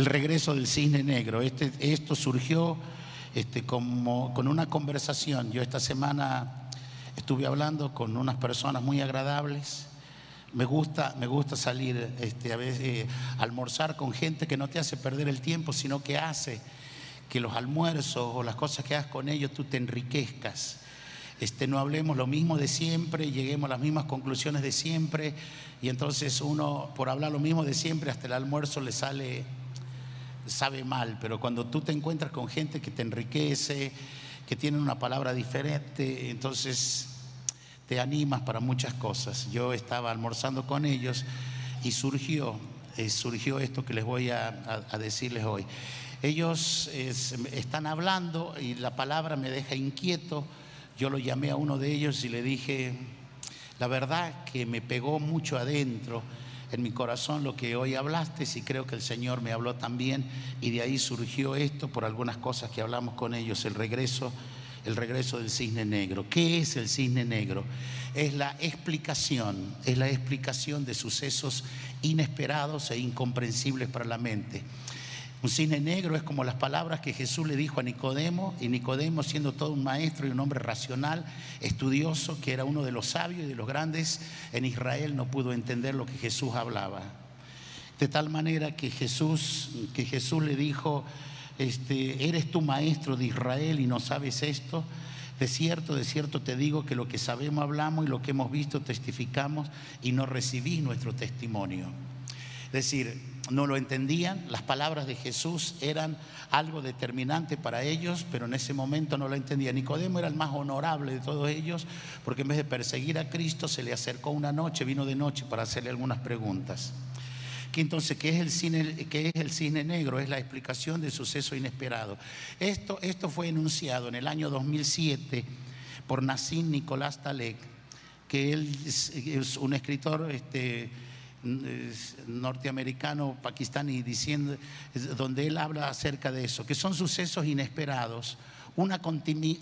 El regreso del cisne negro. Este, esto surgió este, como, con una conversación. Yo esta semana estuve hablando con unas personas muy agradables. Me gusta, me gusta salir este, a veces, eh, almorzar con gente que no te hace perder el tiempo, sino que hace que los almuerzos o las cosas que hagas con ellos tú te enriquezcas. Este, no hablemos lo mismo de siempre, lleguemos a las mismas conclusiones de siempre, y entonces uno, por hablar lo mismo de siempre, hasta el almuerzo le sale, sabe mal, pero cuando tú te encuentras con gente que te enriquece, que tiene una palabra diferente, entonces te animas para muchas cosas. Yo estaba almorzando con ellos y surgió, eh, surgió esto que les voy a, decirles hoy. Ellos están hablando y la palabra me deja inquieto. Yo lo llamé a uno de ellos y le dije, la verdad que me pegó mucho adentro en mi corazón lo que hoy hablaste y creo que el Señor me habló también y de ahí surgió esto por algunas cosas que hablamos con ellos, el regreso el regreso del cisne negro. ¿Qué es el cisne negro? Es la explicación, es la explicación de sucesos inesperados e incomprensibles para la mente. Un cisne negro es como las palabras que Jesús le dijo a Nicodemo, y Nicodemo siendo todo un maestro y un hombre racional, estudioso, que era uno de los sabios y de los grandes en Israel, no pudo entender lo que Jesús hablaba. De tal manera que Jesús, que Jesús le dijo, este, ¿eres tu maestro de Israel y no sabes esto? De cierto, de cierto te digo que lo que sabemos hablamos y lo que hemos visto testificamos y no recibís nuestro testimonio. Es decir, no lo entendían, las palabras de Jesús eran algo determinante para ellos, pero en ese momento no lo entendían. Nicodemo era el más honorable de todos ellos, porque en vez de perseguir a Cristo se le acercó una noche, vino de noche para hacerle algunas preguntas que entonces, ¿qué es el cine, es el cine negro? Es la explicación del suceso inesperado. Esto, esto fue enunciado en el año 2007 por Nassim Nicolás Talek, que él es, un escritor este, norteamericano, pakistaní, diciendo, donde él habla acerca de eso, que son sucesos inesperados. Un,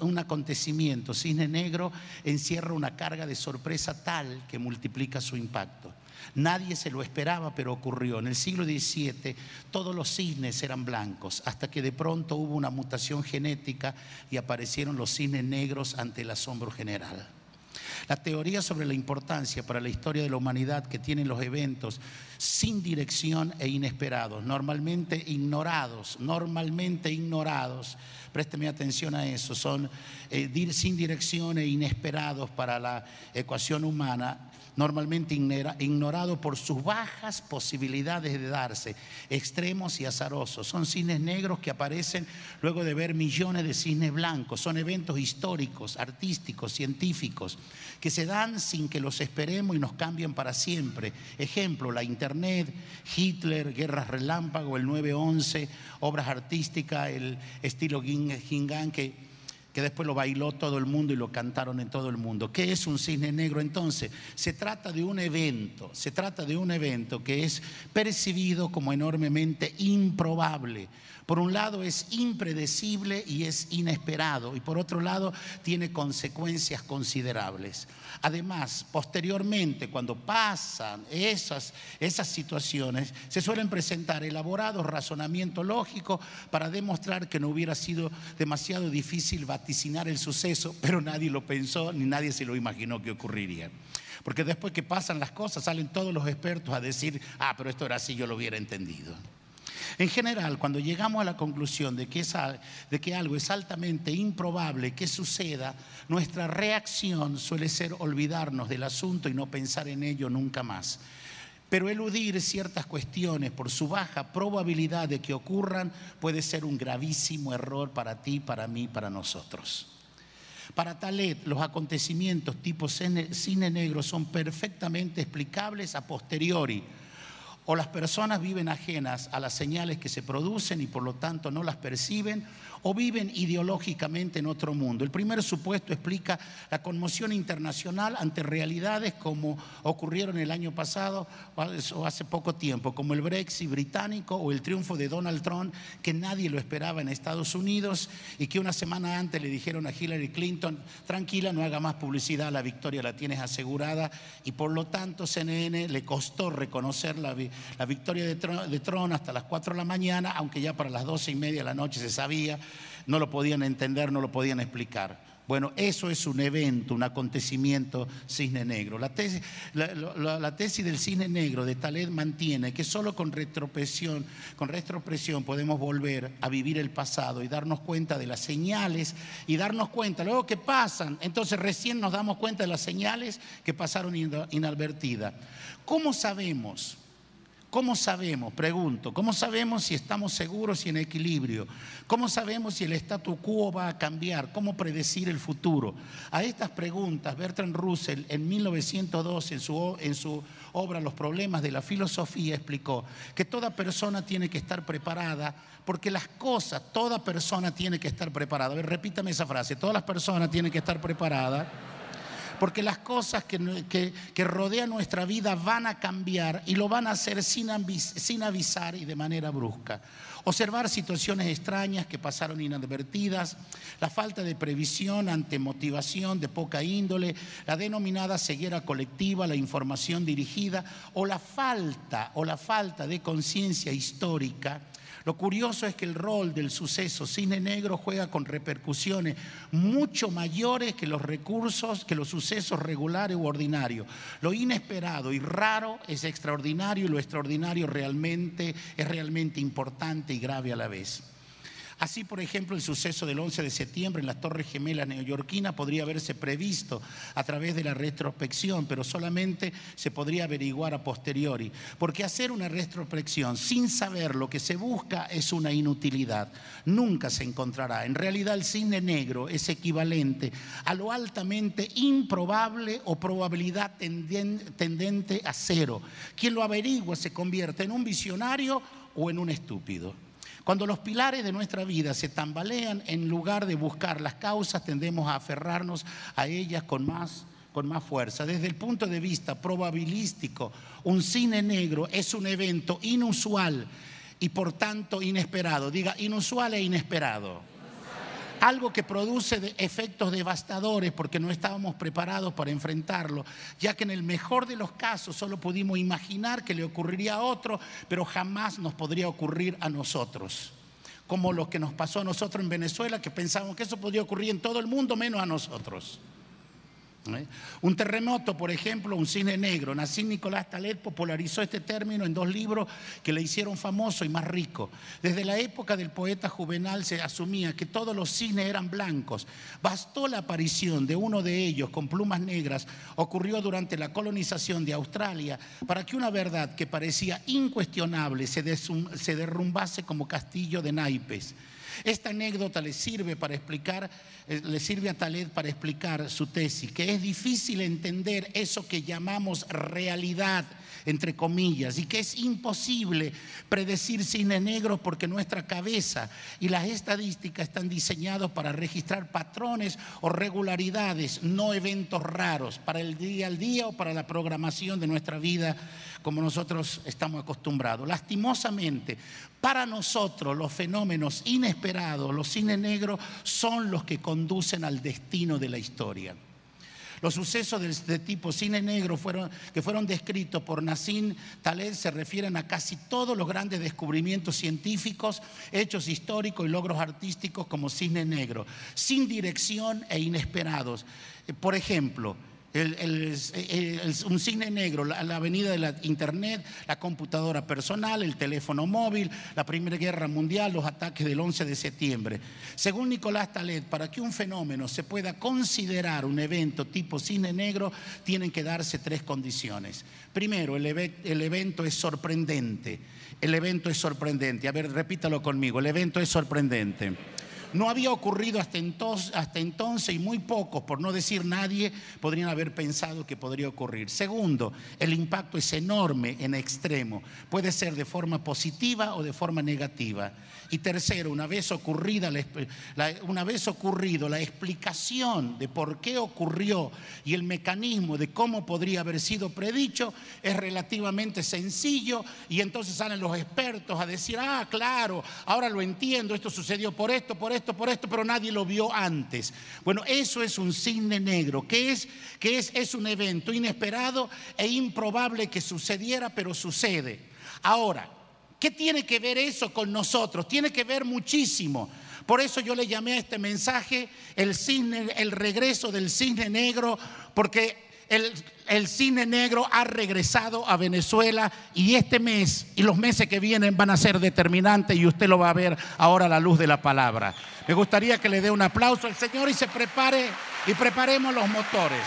un acontecimiento, Cine Negro, encierra una carga de sorpresa tal que multiplica su impacto. Nadie se lo esperaba, pero ocurrió. En el siglo XVII todos los cisnes eran blancos, hasta que de pronto hubo una mutación genética y aparecieron los cisnes negros ante el asombro general. La teoría sobre la importancia para la historia de la humanidad que tienen los eventos sin dirección e inesperados, normalmente ignorados, normalmente ignorados, présteme atención a eso, son eh, sin dirección e inesperados para la ecuación humana, normalmente ignorado por sus bajas posibilidades de darse, extremos y azarosos. Son cines negros que aparecen luego de ver millones de cines blancos. Son eventos históricos, artísticos, científicos, que se dan sin que los esperemos y nos cambian para siempre. Ejemplo, la Internet, Hitler, Guerras Relámpago, el 9-11, obras artísticas, el estilo Gingan, que que después lo bailó todo el mundo y lo cantaron en todo el mundo. ¿Qué es un cisne negro entonces? Se trata de un evento, se trata de un evento que es percibido como enormemente improbable. Por un lado es impredecible y es inesperado y por otro lado tiene consecuencias considerables. Además, posteriormente, cuando pasan esas, esas situaciones, se suelen presentar elaborados razonamientos lógicos para demostrar que no hubiera sido demasiado difícil vaticinar el suceso, pero nadie lo pensó ni nadie se lo imaginó que ocurriría. Porque después que pasan las cosas, salen todos los expertos a decir, ah, pero esto era así, yo lo hubiera entendido. En general, cuando llegamos a la conclusión de que, algo es altamente improbable que suceda, nuestra reacción suele ser olvidarnos del asunto y no pensar en ello nunca más. Pero eludir ciertas cuestiones por su baja probabilidad de que ocurran puede ser un gravísimo error para ti, para mí, para nosotros. Para Talet, los acontecimientos tipo cine negro son perfectamente explicables a posteriori o las personas viven ajenas a las señales que se producen y por lo tanto no las perciben, o viven ideológicamente en otro mundo. El primer supuesto explica la conmoción internacional ante realidades como ocurrieron el año pasado o hace poco tiempo, como el Brexit británico o el triunfo de Donald Trump, que nadie lo esperaba en Estados Unidos y que una semana antes le dijeron a Hillary Clinton, tranquila, no haga más publicidad, la victoria la tienes asegurada y por lo tanto CNN le costó reconocer la, victoria de Trump, hasta las 4 de la mañana, aunque ya para las 12 y media de la noche se sabía no lo podían entender, no lo podían explicar. Bueno, eso es un evento, un acontecimiento cisne negro. La tesis, la, tesis del cisne negro de Taled mantiene que solo con retropresión, con retropresión podemos volver a vivir el pasado y darnos cuenta de las señales y darnos cuenta, luego que pasan, entonces recién nos damos cuenta de las señales que pasaron inadvertidas. ¿Cómo sabemos? ¿Cómo sabemos? Pregunto, ¿cómo sabemos si estamos seguros y en equilibrio? ¿Cómo sabemos si el statu quo va a cambiar? ¿Cómo predecir el futuro? A estas preguntas, Bertrand Russell en 1902, en su, en su obra Los problemas de la filosofía, explicó que toda persona tiene que estar preparada porque las cosas, toda persona tiene que estar preparada. A ver, repítame esa frase, todas las personas tienen que estar preparadas porque las cosas que, rodean nuestra vida van a cambiar y lo van a hacer sin, sin avisar y de manera brusca. Observar situaciones extrañas que pasaron inadvertidas, la falta de previsión ante motivación de poca índole, la denominada ceguera colectiva, la información dirigida o la falta o la falta de conciencia histórica lo curioso es que el rol del suceso cine negro juega con repercusiones mucho mayores que los recursos, que los sucesos regulares u ordinarios. Lo inesperado y raro es extraordinario y lo extraordinario realmente es realmente importante y grave a la vez. Así, por ejemplo, el suceso del 11 de septiembre en las Torres Gemelas neoyorquinas podría haberse previsto a través de la retrospección, pero solamente se podría averiguar a posteriori. Porque hacer una retrospección sin saber lo que se busca es una inutilidad. Nunca se encontrará. En realidad, el cine negro es equivalente a lo altamente improbable o probabilidad tendente a cero. Quien lo averigua se convierte en un visionario o en un estúpido. Cuando los pilares de nuestra vida se tambalean, en lugar de buscar las causas, tendemos a aferrarnos a ellas con más, con más fuerza. Desde el punto de vista probabilístico, un cine negro es un evento inusual y por tanto inesperado. Diga, inusual e inesperado algo que produce efectos devastadores porque no estábamos preparados para enfrentarlo, ya que en el mejor de los casos solo pudimos imaginar que le ocurriría a otro, pero jamás nos podría ocurrir a nosotros. Como lo que nos pasó a nosotros en Venezuela, que pensábamos que eso podría ocurrir en todo el mundo menos a nosotros. ¿Eh? Un terremoto, por ejemplo, un cine negro. Nassim Nicolás Taleb popularizó este término en dos libros que le hicieron famoso y más rico. Desde la época del poeta Juvenal se asumía que todos los cines eran blancos. Bastó la aparición de uno de ellos con plumas negras, ocurrió durante la colonización de Australia, para que una verdad que parecía incuestionable se, se derrumbase como castillo de naipes. Esta anécdota le sirve para explicar, eh, le sirve a Taled para explicar su tesis, que es difícil entender eso que llamamos realidad entre comillas, y que es imposible predecir cine negro porque nuestra cabeza y las estadísticas están diseñados para registrar patrones o regularidades, no eventos raros, para el día al día o para la programación de nuestra vida como nosotros estamos acostumbrados. Lastimosamente, para nosotros los fenómenos inesperados, los cine negros, son los que conducen al destino de la historia. Los sucesos de, tipo cine negro fueron, que fueron descritos por Nassim Taleb se refieren a casi todos los grandes descubrimientos científicos, hechos históricos y logros artísticos como cine negro, sin dirección e inesperados. Por ejemplo, un cine negro, la, avenida de la Internet, la computadora personal, el teléfono móvil, la Primera Guerra Mundial, los ataques del 11 de septiembre. Según Nicolás Taleb, para que un fenómeno se pueda considerar un evento tipo cine negro, tienen que darse tres condiciones. Primero, el, el evento es sorprendente. El evento es sorprendente. A ver, repítalo conmigo. El evento es sorprendente. No había ocurrido hasta entonces, y muy pocos, por no decir nadie, podrían haber pensado que podría ocurrir. Segundo, el impacto es enorme en extremo. Puede ser de forma positiva o de forma negativa. Y tercero, una vez, ocurrida una vez ocurrido la explicación de por qué ocurrió y el mecanismo de cómo podría haber sido predicho es relativamente sencillo y entonces salen los expertos a decir, ah, claro, ahora lo entiendo, esto sucedió por esto, por esto, por esto, pero nadie lo vio antes. Bueno, eso es un cisne negro, que es, que es, es un evento inesperado e improbable que sucediera, pero sucede. Ahora, ¿Qué tiene que ver eso con nosotros? Tiene que ver muchísimo. Por eso yo le llamé a este mensaje el, el regreso del cisne negro, porque el, cine negro ha regresado a Venezuela y este mes y los meses que vienen van a ser determinantes y usted lo va a ver ahora a la luz de la palabra. Me gustaría que le dé un aplauso al Señor y se prepare y preparemos los motores.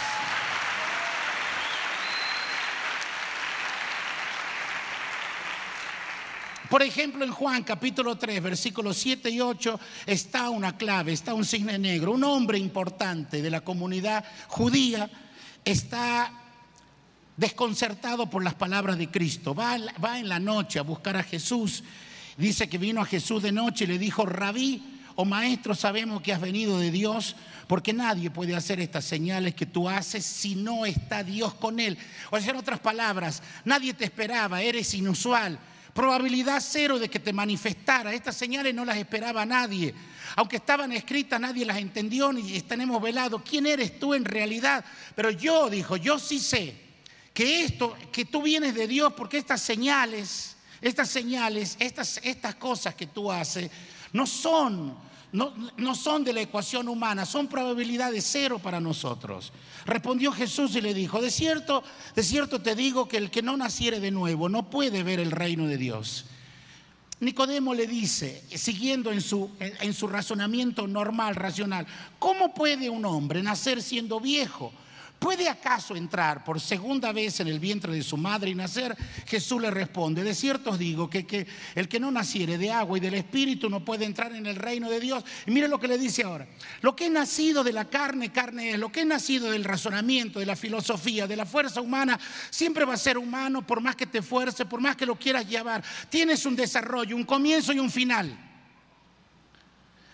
Por ejemplo, en Juan capítulo 3, versículos 7 y 8 está una clave, está un cisne negro. Un hombre importante de la comunidad judía está desconcertado por las palabras de Cristo. Va, va en la noche a buscar a Jesús. Dice que vino a Jesús de noche y le dijo, rabí o maestro, sabemos que has venido de Dios, porque nadie puede hacer estas señales que tú haces si no está Dios con él. O sea, en otras palabras, nadie te esperaba, eres inusual. Probabilidad cero de que te manifestara. Estas señales no las esperaba nadie. Aunque estaban escritas, nadie las entendió ni tenemos velado. ¿Quién eres tú en realidad? Pero yo, dijo, yo sí sé que esto, que tú vienes de Dios porque estas señales, estas señales, estas, estas cosas que tú haces, no son no, son de la ecuación humana, son probabilidades cero para nosotros. Respondió Jesús y le dijo, de cierto, de cierto te digo que el que no naciere de nuevo no puede ver el reino de Dios. Nicodemo le dice, siguiendo en su, en su razonamiento normal, racional, ¿cómo puede un hombre nacer siendo viejo? ¿Puede acaso entrar por segunda vez en el vientre de su madre y nacer? Jesús le responde, de cierto os digo que, el que no naciere de agua y del Espíritu no puede entrar en el reino de Dios. Y mire lo que le dice ahora. Lo que es nacido de la carne, carne es. Lo que es nacido del razonamiento, de la filosofía, de la fuerza humana, siempre va a ser humano por más que te esfuerce, por más que lo quieras llevar. Tienes un desarrollo, un comienzo y un final.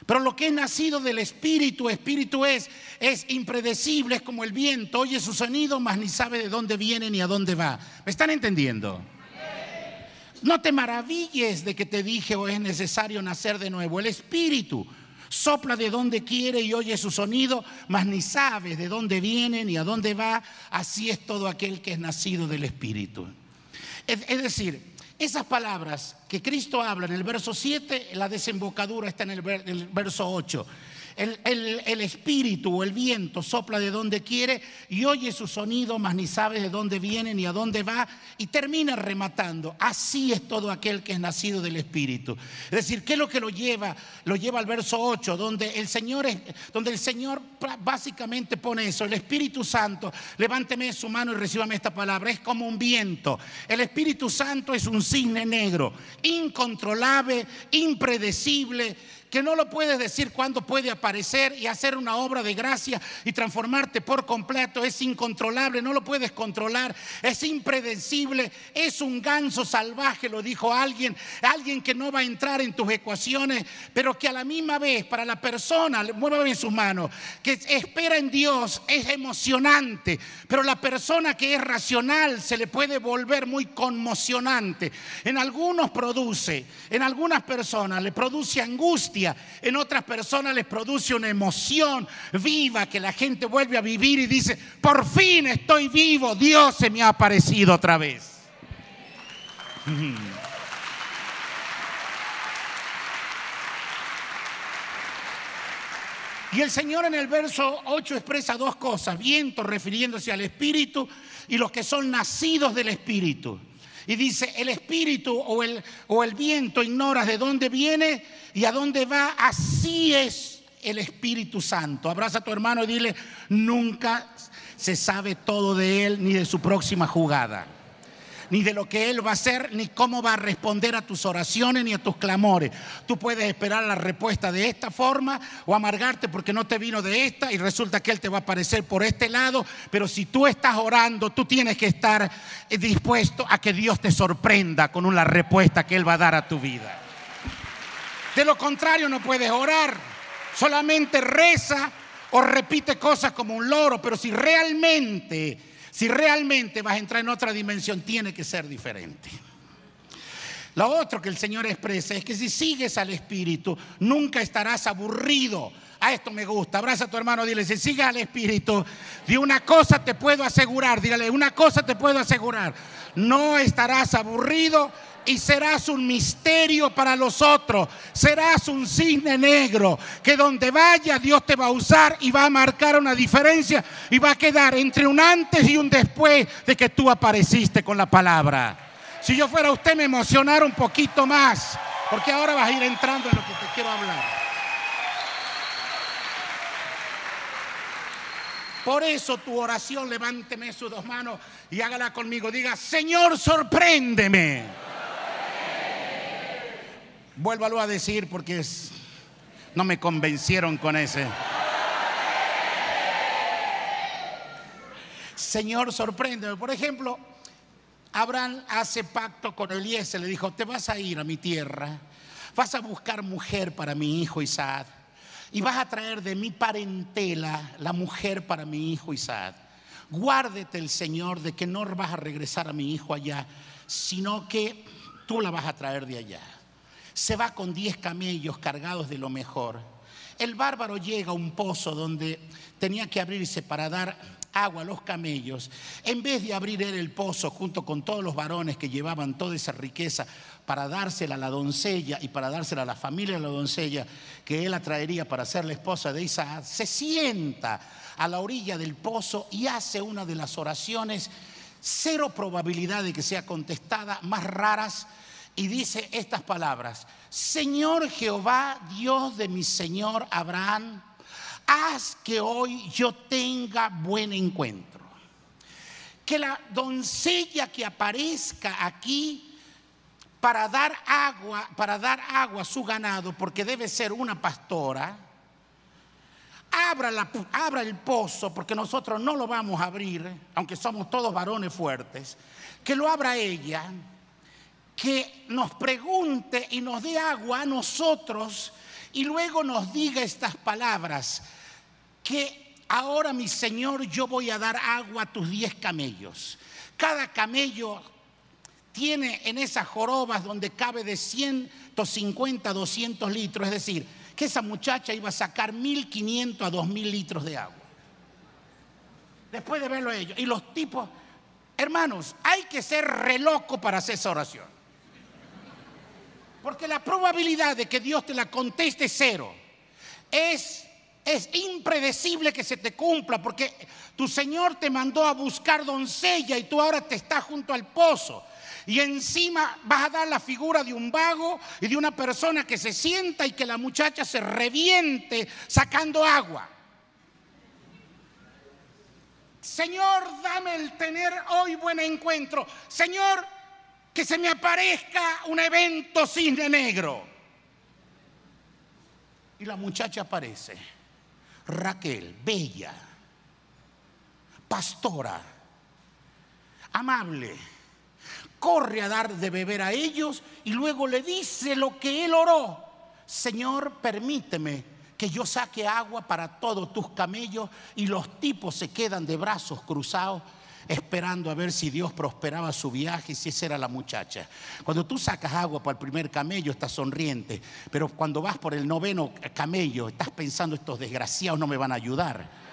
Pero lo que es nacido del Espíritu, Espíritu es, es impredecible, es como el viento, oye su sonido, mas ni sabe de dónde viene ni a dónde va. ¿Me están entendiendo? No te maravilles de que te dije o es necesario nacer de nuevo. El Espíritu sopla de donde quiere y oye su sonido, mas ni sabe de dónde viene ni a dónde va. Así es todo aquel que es nacido del Espíritu. Es, es decir, esas palabras que Cristo habla en el verso 7, la desembocadura está en el, verso 8. El, espíritu o el viento sopla de donde quiere y oye su sonido, mas ni sabe de dónde viene ni a dónde va y termina rematando. Así es todo aquel que es nacido del espíritu. Es decir, ¿qué es lo que lo lleva? Lo lleva al verso 8, donde el Señor, donde el Señor básicamente pone eso. El Espíritu Santo, levánteme su mano y recíbame esta palabra, es como un viento. El Espíritu Santo es un cisne negro, incontrolable, impredecible que no lo puedes decir cuándo puede aparecer y hacer una obra de gracia y transformarte por completo. Es incontrolable, no lo puedes controlar, es impredecible, es un ganso salvaje, lo dijo alguien, alguien que no va a entrar en tus ecuaciones, pero que a la misma vez para la persona, muévame sus manos, que espera en Dios es emocionante, pero la persona que es racional se le puede volver muy conmocionante. En algunos produce, en algunas personas le produce angustia en otras personas les produce una emoción viva que la gente vuelve a vivir y dice, por fin estoy vivo, Dios se me ha aparecido otra vez. Y el Señor en el verso 8 expresa dos cosas, viento refiriéndose al Espíritu y los que son nacidos del Espíritu. Y dice, el espíritu o el, o el viento ignoras de dónde viene y a dónde va. Así es el Espíritu Santo. Abraza a tu hermano y dile, nunca se sabe todo de él ni de su próxima jugada. Ni de lo que Él va a hacer, ni cómo va a responder a tus oraciones, ni a tus clamores. Tú puedes esperar la respuesta de esta forma o amargarte porque no te vino de esta y resulta que Él te va a aparecer por este lado. Pero si tú estás orando, tú tienes que estar eh, dispuesto a que Dios te sorprenda con una respuesta que Él va a dar a tu vida. De lo contrario, no puedes orar. Solamente reza o repite cosas como un loro, pero si realmente si realmente vas a entrar en otra dimensión, tiene que ser diferente. Lo otro que el Señor expresa es que si sigues al Espíritu, nunca estarás aburrido. A esto me gusta. Abraza a tu hermano, dile, si sigues al Espíritu, de una cosa te puedo asegurar, dígale, una cosa te puedo asegurar. No estarás aburrido y serás un misterio para los otros. Serás un cisne negro que donde vaya Dios te va a usar y va a marcar una diferencia y va a quedar entre un antes y un después de que tú apareciste con la palabra. Si yo fuera usted me emocionara un poquito más, porque ahora vas a ir entrando en lo que te quiero hablar. Por eso tu oración, levánteme sus dos manos y hágala conmigo. Diga, Señor, sorpréndeme. Vuélvalo a decir porque no me convencieron con ese. Señor, sorpréndeme. Por ejemplo, Abraham hace pacto con Eliezer, le dijo, te vas a ir a mi tierra, vas a buscar mujer para mi hijo Isaac y vas a traer de mi parentela la mujer para mi hijo Isaac. Guárdete el Señor de que no vas a regresar a mi hijo allá, sino que tú la vas a traer de allá se va con diez camellos cargados de lo mejor. El bárbaro llega a un pozo donde tenía que abrirse para dar agua a los camellos. En vez de abrir él el pozo junto con todos los varones que llevaban toda esa riqueza para dársela a la doncella y para dársela a la familia de la doncella que él atraería para ser la esposa de Isaac, se sienta a la orilla del pozo y hace una de las oraciones, cero probabilidad de que sea contestada, más raras y dice estas palabras, Señor Jehová, Dios de mi Señor Abraham, haz que hoy yo tenga buen encuentro. Que la doncella que aparezca aquí para dar agua, para dar agua a su ganado, porque debe ser una pastora, abra, abra el pozo, porque nosotros no lo vamos a abrir, aunque somos todos varones fuertes, que lo abra ella que nos pregunte y nos dé agua a nosotros y luego nos diga estas palabras, que ahora mi Señor yo voy a dar agua a tus diez camellos. Cada camello tiene en esas jorobas donde cabe de 150 a 200 litros, es decir, que esa muchacha iba a sacar 1500 a 2000 litros de agua. Después de verlo ellos. Y los tipos, hermanos, hay que ser re loco para hacer esa oración. Porque la probabilidad de que Dios te la conteste es cero. Es, es impredecible que se te cumpla porque tu Señor te mandó a buscar doncella y tú ahora te estás junto al pozo. Y encima vas a dar la figura de un vago y de una persona que se sienta y que la muchacha se reviente sacando agua. Señor, dame el tener hoy buen encuentro. Señor, que se me aparezca un evento cisne negro. Y la muchacha aparece, Raquel, bella, pastora, amable, corre a dar de beber a ellos y luego le dice lo que él oró. Señor, permíteme que yo saque agua para todos tus camellos y los tipos se quedan de brazos cruzados esperando a ver si Dios prosperaba su viaje y si esa era la muchacha. Cuando tú sacas agua para el primer camello, estás sonriente, pero cuando vas por el noveno camello, estás pensando, estos desgraciados no me van a ayudar.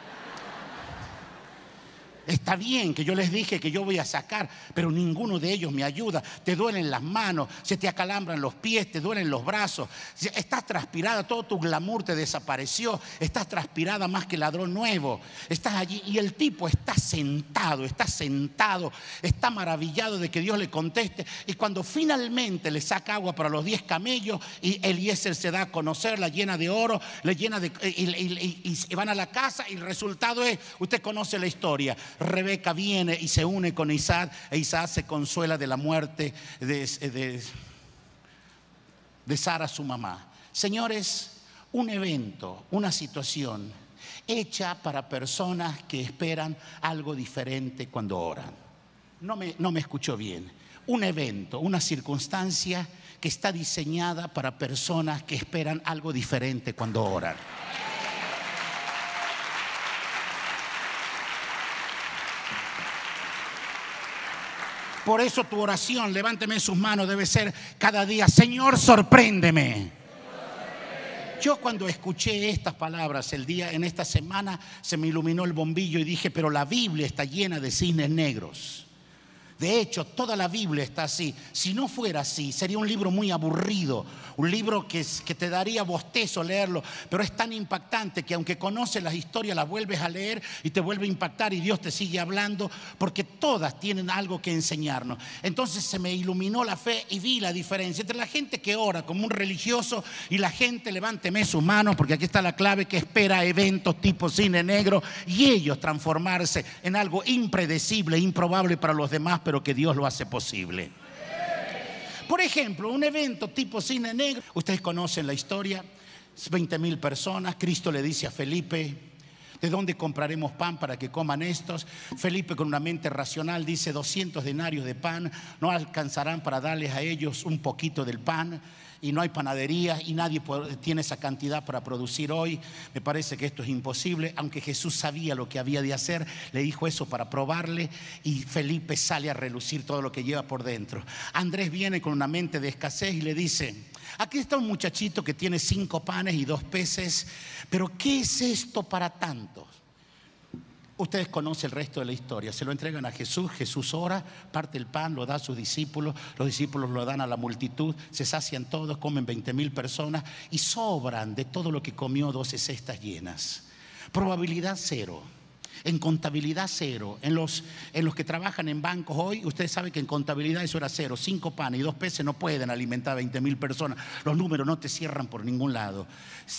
Está bien que yo les dije que yo voy a sacar, pero ninguno de ellos me ayuda. Te duelen las manos, se te acalambran los pies, te duelen los brazos. Estás transpirada, todo tu glamour te desapareció. Estás transpirada más que ladrón nuevo. Estás allí y el tipo está sentado, está sentado, está maravillado de que Dios le conteste. Y cuando finalmente le saca agua para los diez camellos y Eliezer se da a conocer, la llena de oro, le llena de, y van a la casa y el resultado es, usted conoce la historia Rebeca viene y se une con Isaac e Isaac se consuela de la muerte de, de, de Sara, su mamá. Señores, un evento, una situación hecha para personas que esperan algo diferente cuando oran. No me, no me escuchó bien. Un evento, una circunstancia que está diseñada para personas que esperan algo diferente cuando oran. Por eso tu oración, levánteme sus manos, debe ser cada día, Señor, sorpréndeme. Yo cuando escuché estas palabras el día en esta semana se me iluminó el bombillo y dije, pero la Biblia está llena de cisnes negros. De hecho, toda la Biblia está así. Si no fuera así, sería un libro muy aburrido, un libro que, te daría bostezo leerlo, pero es tan impactante que aunque conoces las historias, las vuelves a leer y te vuelve a impactar y Dios te sigue hablando, porque todas tienen algo que enseñarnos. Entonces se me iluminó la fe y vi la diferencia entre la gente que ora como un religioso y la gente, levánteme sus manos, porque aquí está la clave, que espera eventos tipo cine negro y ellos transformarse en algo impredecible, improbable para los demás pero que Dios lo hace posible. Por ejemplo, un evento tipo cine negro, ustedes conocen la historia, 20 mil personas, Cristo le dice a Felipe, ¿de dónde compraremos pan para que coman estos? Felipe con una mente racional dice, 200 denarios de pan no alcanzarán para darles a ellos un poquito del pan y no hay panadería y nadie tiene esa cantidad para producir hoy. Me parece que esto es imposible, aunque Jesús sabía lo que había de hacer, le dijo eso para probarle y Felipe sale a relucir todo lo que lleva por dentro. Andrés viene con una mente de escasez y le dice, aquí está un muchachito que tiene cinco panes y dos peces, pero ¿qué es esto para tantos? Ustedes conocen el resto de la historia. Se lo entregan a Jesús, Jesús ora, parte el pan, lo da a sus discípulos, los discípulos lo dan a la multitud, se sacian todos, comen 20 mil personas y sobran de todo lo que comió 12 cestas llenas. Probabilidad cero. En contabilidad cero. En los, en los que trabajan en bancos hoy, ustedes saben que en contabilidad eso era cero. Cinco panes y dos peces no pueden alimentar a 20 mil personas. Los números no te cierran por ningún lado.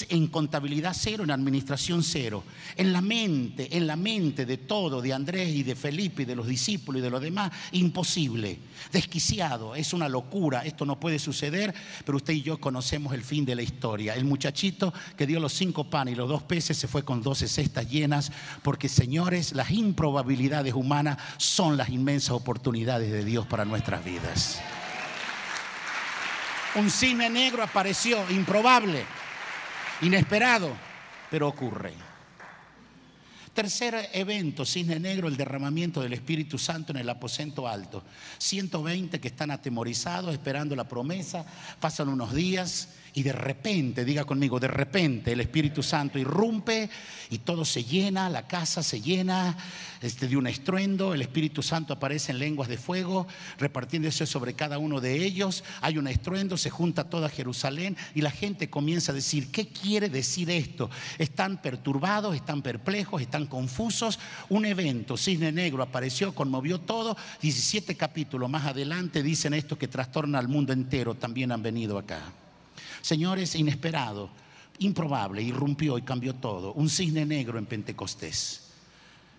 En contabilidad cero, en administración cero. En la mente, en la mente de todo, de Andrés y de Felipe y de los discípulos y de los demás, imposible. Desquiciado, es una locura. Esto no puede suceder, pero usted y yo conocemos el fin de la historia. El muchachito que dio los cinco panes y los dos peces se fue con 12 cestas llenas porque Señor Señores, las improbabilidades humanas son las inmensas oportunidades de Dios para nuestras vidas. Un cine negro apareció, improbable, inesperado, pero ocurre. Tercer evento, Cisne Negro, el derramamiento del Espíritu Santo en el aposento alto. 120 que están atemorizados esperando la promesa, pasan unos días y de repente, diga conmigo, de repente el Espíritu Santo irrumpe y todo se llena, la casa se llena este, de un estruendo, el Espíritu Santo aparece en lenguas de fuego, repartiéndose sobre cada uno de ellos, hay un estruendo, se junta toda Jerusalén y la gente comienza a decir, ¿qué quiere decir esto? Están perturbados, están perplejos, están confusos. Un evento, Cisne Negro apareció, conmovió todo, 17 capítulos más adelante dicen esto que trastorna al mundo entero, también han venido acá. Señores, inesperado, improbable, irrumpió y cambió todo. Un cisne negro en Pentecostés.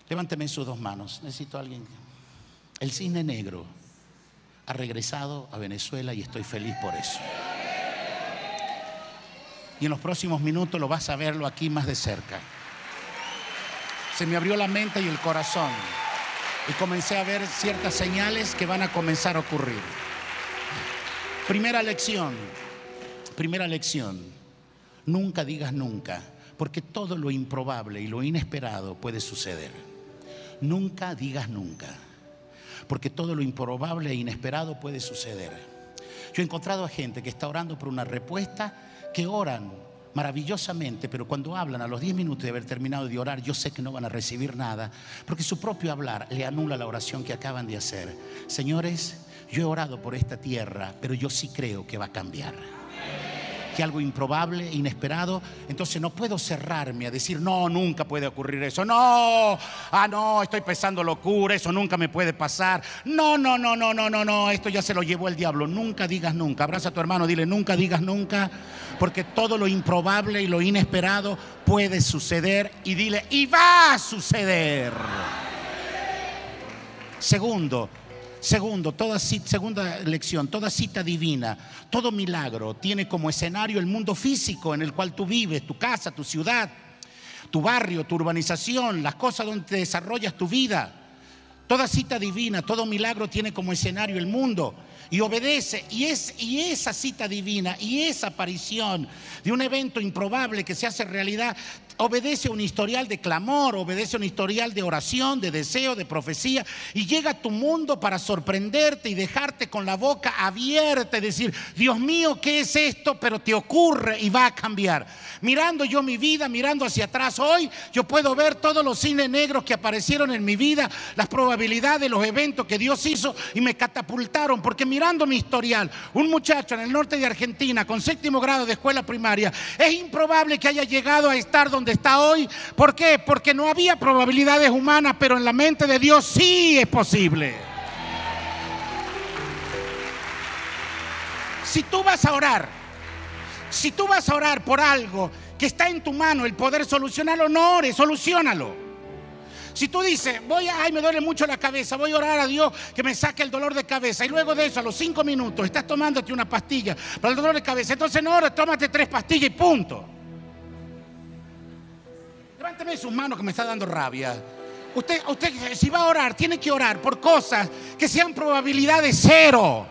Levánteme sus dos manos. Necesito a alguien. El cisne negro ha regresado a Venezuela y estoy feliz por eso. Y en los próximos minutos lo vas a verlo aquí más de cerca. Se me abrió la mente y el corazón y comencé a ver ciertas señales que van a comenzar a ocurrir. Primera lección, Primera lección, nunca digas nunca, porque todo lo improbable y lo inesperado puede suceder. Nunca digas nunca, porque todo lo improbable e inesperado puede suceder. Yo he encontrado a gente que está orando por una respuesta, que oran maravillosamente, pero cuando hablan a los 10 minutos de haber terminado de orar, yo sé que no van a recibir nada, porque su propio hablar le anula la oración que acaban de hacer. Señores, yo he orado por esta tierra, pero yo sí creo que va a cambiar que algo improbable, inesperado. Entonces no puedo cerrarme a decir, no, nunca puede ocurrir eso. No, ah, no, estoy pensando locura, eso nunca me puede pasar. No, no, no, no, no, no, no, esto ya se lo llevó el diablo. Nunca digas nunca. Abraza a tu hermano, dile, nunca digas nunca, porque todo lo improbable y lo inesperado puede suceder. Y dile, y va a suceder. Segundo, Segundo, toda segunda lección, toda cita divina, todo milagro tiene como escenario el mundo físico en el cual tú vives, tu casa, tu ciudad, tu barrio, tu urbanización, las cosas donde te desarrollas tu vida. Toda cita divina, todo milagro tiene como escenario el mundo y obedece. Y, es, y esa cita divina y esa aparición de un evento improbable que se hace realidad obedece a un historial de clamor, obedece a un historial de oración, de deseo, de profecía, y llega a tu mundo para sorprenderte y dejarte con la boca abierta y decir, Dios mío, ¿qué es esto? Pero te ocurre y va a cambiar. Mirando yo mi vida, mirando hacia atrás hoy, yo puedo ver todos los cines negros que aparecieron en mi vida, las probabilidades de los eventos que Dios hizo y me catapultaron, porque mirando mi historial, un muchacho en el norte de Argentina con séptimo grado de escuela primaria, es improbable que haya llegado a estar donde está hoy. ¿Por qué? Porque no había probabilidades humanas, pero en la mente de Dios sí es posible. Si tú vas a orar, si tú vas a orar por algo que está en tu mano, el poder solucionarlo, no ores, solucionalo. Si tú dices, voy a, ay, me duele mucho la cabeza, voy a orar a Dios que me saque el dolor de cabeza. Y luego de eso, a los cinco minutos, estás tomándote una pastilla para el dolor de cabeza. Entonces no ores, tómate tres pastillas y punto. Levánteme sus manos que me está dando rabia. Usted, usted, si va a orar, tiene que orar por cosas que sean probabilidades cero.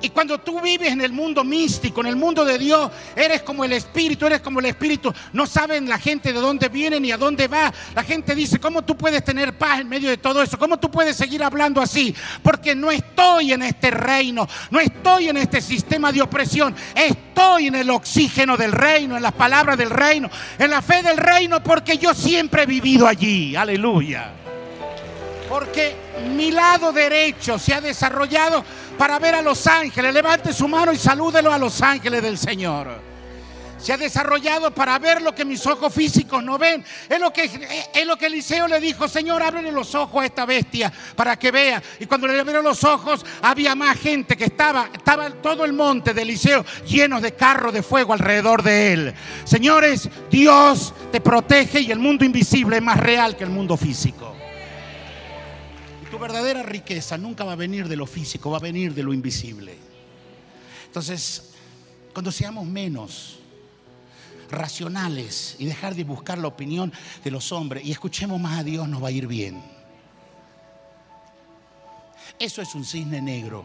Y cuando tú vives en el mundo místico, en el mundo de Dios, eres como el Espíritu, eres como el Espíritu. No saben la gente de dónde viene ni a dónde va. La gente dice, ¿cómo tú puedes tener paz en medio de todo eso? ¿Cómo tú puedes seguir hablando así? Porque no estoy en este reino, no estoy en este sistema de opresión. Estoy en el oxígeno del reino, en las palabras del reino, en la fe del reino, porque yo siempre he vivido allí. Aleluya. Porque mi lado derecho se ha desarrollado para ver a los ángeles. Levante su mano y salúdelo a los ángeles del Señor. Se ha desarrollado para ver lo que mis ojos físicos no ven. Es lo que, es lo que Eliseo le dijo, Señor, ábrele los ojos a esta bestia para que vea. Y cuando le abrió los ojos, había más gente que estaba, estaba todo el monte de Eliseo lleno de carros de fuego alrededor de él. Señores, Dios te protege y el mundo invisible es más real que el mundo físico verdadera riqueza nunca va a venir de lo físico, va a venir de lo invisible. Entonces, cuando seamos menos racionales y dejar de buscar la opinión de los hombres y escuchemos más a Dios, nos va a ir bien. Eso es un cisne negro,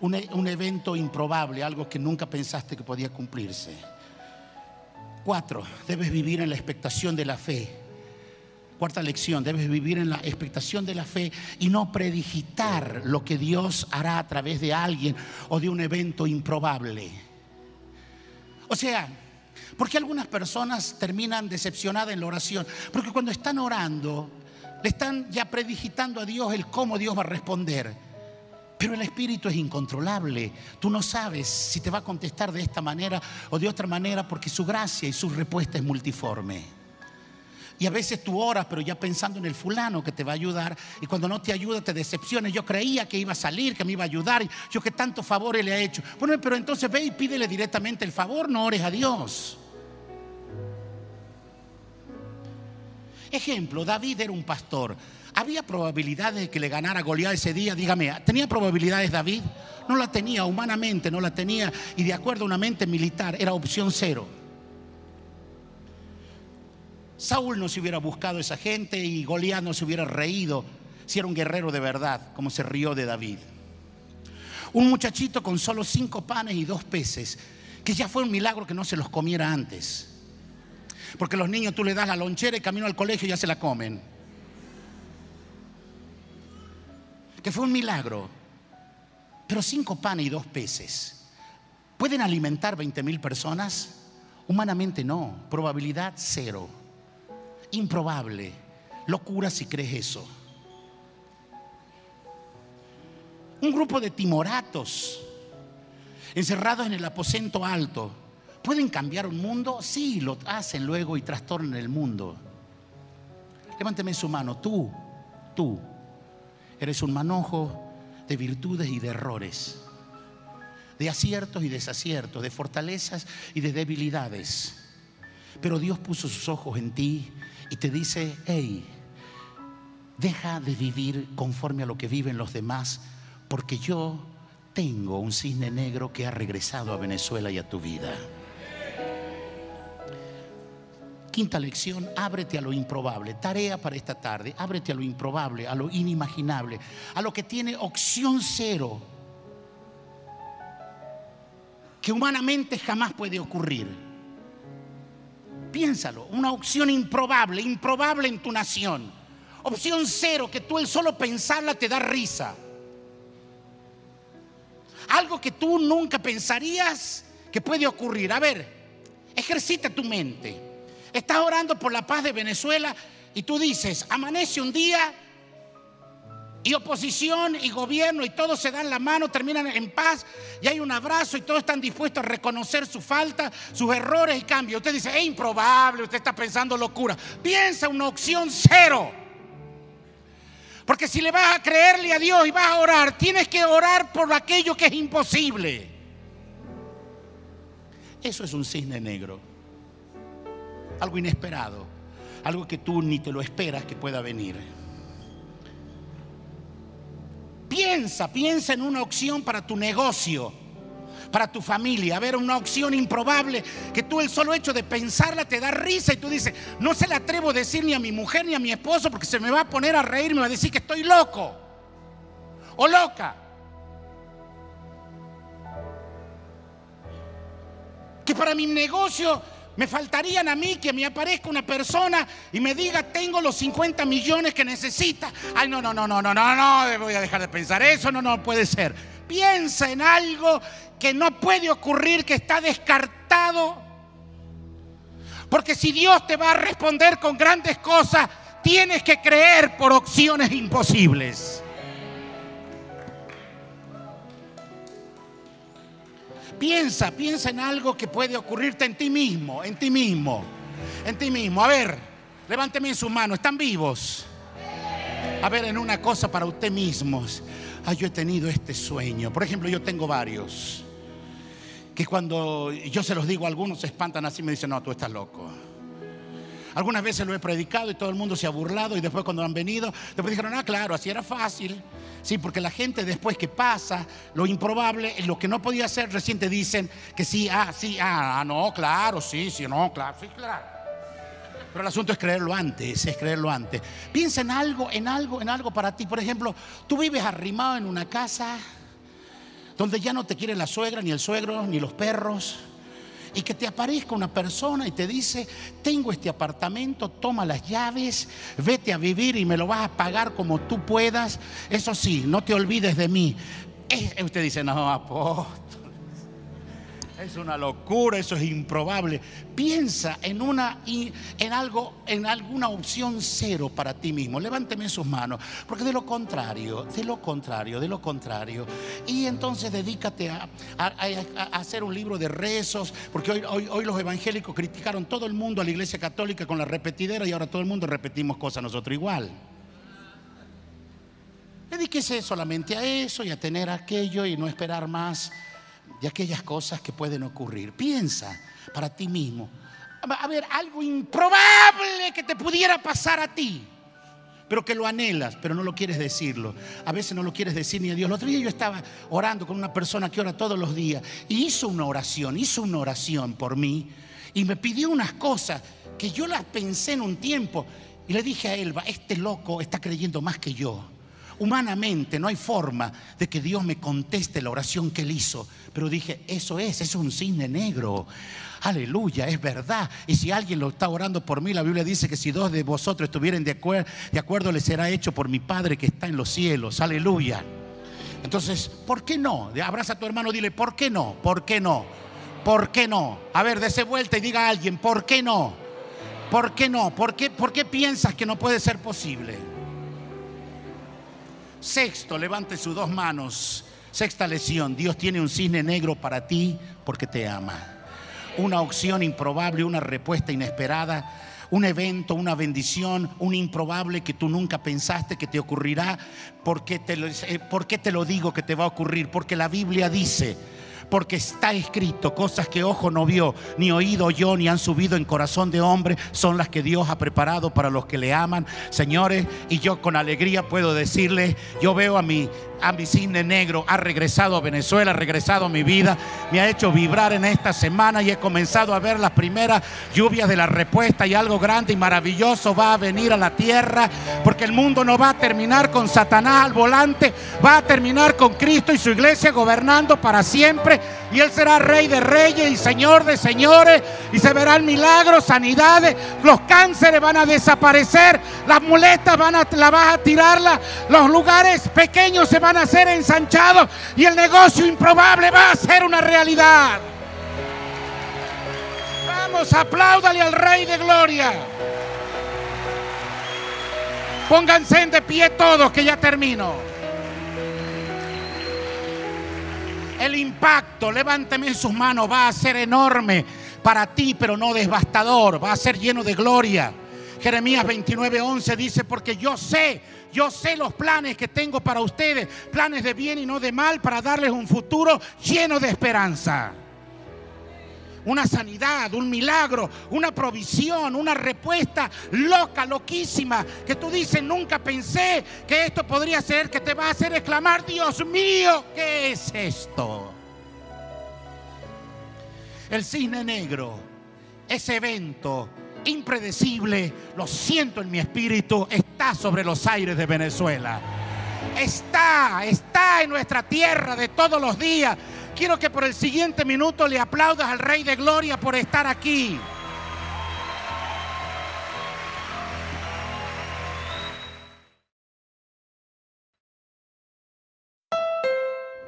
un, un evento improbable, algo que nunca pensaste que podía cumplirse. Cuatro, debes vivir en la expectación de la fe Cuarta lección, debes vivir en la expectación de la fe y no predigitar lo que Dios hará a través de alguien o de un evento improbable. O sea, porque algunas personas terminan decepcionadas en la oración? Porque cuando están orando, le están ya predigitando a Dios el cómo Dios va a responder. Pero el espíritu es incontrolable. Tú no sabes si te va a contestar de esta manera o de otra manera porque su gracia y su respuesta es multiforme. Y a veces tú oras, pero ya pensando en el fulano que te va a ayudar. Y cuando no te ayuda, te decepciones. Yo creía que iba a salir, que me iba a ayudar. Yo que tanto favores le ha hecho. Bueno, pero entonces ve y pídele directamente el favor, no ores a Dios. Ejemplo, David era un pastor. ¿Había probabilidades de que le ganara Goliat ese día? Dígame, ¿tenía probabilidades David? No la tenía, humanamente no la tenía. Y de acuerdo a una mente militar, era opción cero. Saúl no se hubiera buscado esa gente y Goliat no se hubiera reído si era un guerrero de verdad, como se rió de David. Un muchachito con solo cinco panes y dos peces, que ya fue un milagro que no se los comiera antes. Porque los niños tú le das la lonchera y camino al colegio y ya se la comen. Que fue un milagro. Pero cinco panes y dos peces, ¿pueden alimentar 20 mil personas? Humanamente no, probabilidad cero improbable. Locura si crees eso. Un grupo de timoratos encerrados en el aposento alto. ¿Pueden cambiar un mundo? Sí, lo hacen luego y trastornan el mundo. Levánteme su mano. Tú, tú, eres un manojo de virtudes y de errores, de aciertos y desaciertos, de fortalezas y de debilidades. Pero Dios puso sus ojos en ti y te dice, hey, Deja de vivir conforme a lo que viven los demás, porque yo tengo un cisne negro que ha regresado a Venezuela y a tu vida. Quinta lección, ábrete a lo improbable. Tarea para esta tarde, ábrete a lo improbable, a lo inimaginable, a lo que tiene opción cero, que humanamente jamás puede ocurrir. Piénsalo, una opción improbable, improbable en tu nación. Opción cero, que tú el solo pensarla te da risa. Algo que tú nunca pensarías que puede ocurrir. A ver, ejercita tu mente. Estás orando por la paz de Venezuela y tú dices, amanece un día y oposición y gobierno y todos se dan la mano, terminan en paz y hay un abrazo y todos están dispuestos a reconocer su falta, sus errores y cambios. Usted dice, es improbable, usted está pensando locura. Piensa una opción cero. Porque si le vas a creerle a Dios y vas a orar, tienes que orar por aquello que es imposible. Eso es un cisne negro algo inesperado, algo que tú ni te lo esperas que pueda venir. Piensa, piensa en una opción para tu negocio, para tu familia. A ver, una opción improbable que tú el solo hecho de pensarla te da risa y tú dices, no se la atrevo a decir ni a mi mujer ni a mi esposo porque se me va a poner a reír, me va a decir que estoy loco o loca. Que para mi negocio me faltarían a mí que me aparezca una persona y me diga, tengo los 50 millones que necesita. Ay, no, no, no, no, no, no, no, voy a dejar de pensar eso, no, no puede ser. Piensa en algo que no puede ocurrir, que está descartado. Porque si Dios te va a responder con grandes cosas, tienes que creer por opciones imposibles. Piensa, piensa en algo que puede ocurrirte en ti mismo, en ti mismo, en ti mismo. A ver, levánteme en sus manos, ¿están vivos? A ver, en una cosa para usted mismos. Ah, yo he tenido este sueño. Por ejemplo, yo tengo varios. Que cuando yo se los digo, algunos se espantan así y me dicen, no, tú estás loco. Algunas veces lo he predicado y todo el mundo se ha burlado y después cuando han venido, después dijeron, ah, claro, así era fácil. Sí, porque la gente después que pasa lo improbable, lo que no podía hacer, recién te dicen que sí, ah, sí, ah, ah, no, claro, sí, sí, no, claro, sí, claro. Pero el asunto es creerlo antes, es creerlo antes. Piensa en algo, en algo, en algo para ti. Por ejemplo, tú vives arrimado en una casa donde ya no te quiere la suegra, ni el suegro, ni los perros y que te aparezca una persona y te dice, tengo este apartamento, toma las llaves, vete a vivir y me lo vas a pagar como tú puedas. Eso sí, no te olvides de mí. usted dice, no, apóstol. Es una locura, eso es improbable. Piensa en una en algo, en alguna opción cero para ti mismo. Levánteme sus manos, porque de lo contrario, de lo contrario, de lo contrario. Y entonces dedícate a, hacer un libro de rezos, porque hoy, hoy, hoy los evangélicos criticaron todo el mundo a la iglesia católica con la repetidera y ahora todo el mundo repetimos cosas nosotros igual. Dedíquese solamente a eso y a tener aquello y no esperar más de aquellas cosas que pueden ocurrir. Piensa para ti mismo. A ver, algo improbable que te pudiera pasar a ti, pero que lo anhelas, pero no lo quieres decirlo. A veces no lo quieres decir ni a Dios. El otro día yo estaba orando con una persona que ora todos los días y hizo una oración, hizo una oración por mí y me pidió unas cosas que yo las pensé en un tiempo y le dije a Elba, este loco está creyendo más que yo. Humanamente no hay forma de que Dios me conteste la oración que él hizo. Pero dije, eso es, es un cisne negro. Aleluya, es verdad. Y si alguien lo está orando por mí, la Biblia dice que si dos de vosotros estuvieran de, de acuerdo, le será hecho por mi Padre que está en los cielos. Aleluya. Entonces, ¿por qué no? Abraza a tu hermano, dile, ¿por qué no? ¿Por qué no? ¿Por qué no? A ver, dése vuelta y diga a alguien, ¿por qué no? ¿Por qué no? ¿Por qué, ¿Por qué piensas que no puede ser posible? Sexto, levante sus dos manos. Sexta lesión, Dios tiene un cisne negro para ti porque te ama. Una opción improbable, una respuesta inesperada, un evento, una bendición, un improbable que tú nunca pensaste que te ocurrirá. ¿Por qué te lo, eh, ¿Por qué te lo digo que te va a ocurrir? Porque la Biblia dice, porque está escrito, cosas que ojo no vio, ni oído yo, ni han subido en corazón de hombre, son las que Dios ha preparado para los que le aman, señores, y yo con alegría puedo decirles, yo veo a mi a mi cine negro, ha regresado a Venezuela, ha regresado a mi vida, me ha hecho vibrar en esta semana y he comenzado a ver las primeras lluvias de la respuesta y algo grande y maravilloso va a venir a la tierra, porque el mundo no va a terminar con Satanás al volante, va a terminar con Cristo y su iglesia gobernando para siempre y Él será rey de reyes y señor de señores y se verán milagros, sanidades, los cánceres van a desaparecer, las muletas van a, la vas a tirarla, los lugares pequeños se van a ser ensanchados y el negocio improbable va a ser una realidad. Vamos, apláudale al Rey de Gloria. Pónganse de pie todos que ya termino. El impacto, levánteme en sus manos, va a ser enorme para ti, pero no devastador, va a ser lleno de gloria. Jeremías 29:11 dice, porque yo sé, yo sé los planes que tengo para ustedes, planes de bien y no de mal, para darles un futuro lleno de esperanza una sanidad, un milagro, una provisión, una respuesta loca, loquísima, que tú dices, nunca pensé que esto podría ser, que te va a hacer exclamar, Dios mío, ¿qué es esto? El cisne negro, ese evento impredecible, lo siento en mi espíritu, está sobre los aires de Venezuela. Está, está en nuestra tierra de todos los días quiero que por el siguiente minuto le aplaudas al Rey de Gloria por estar aquí.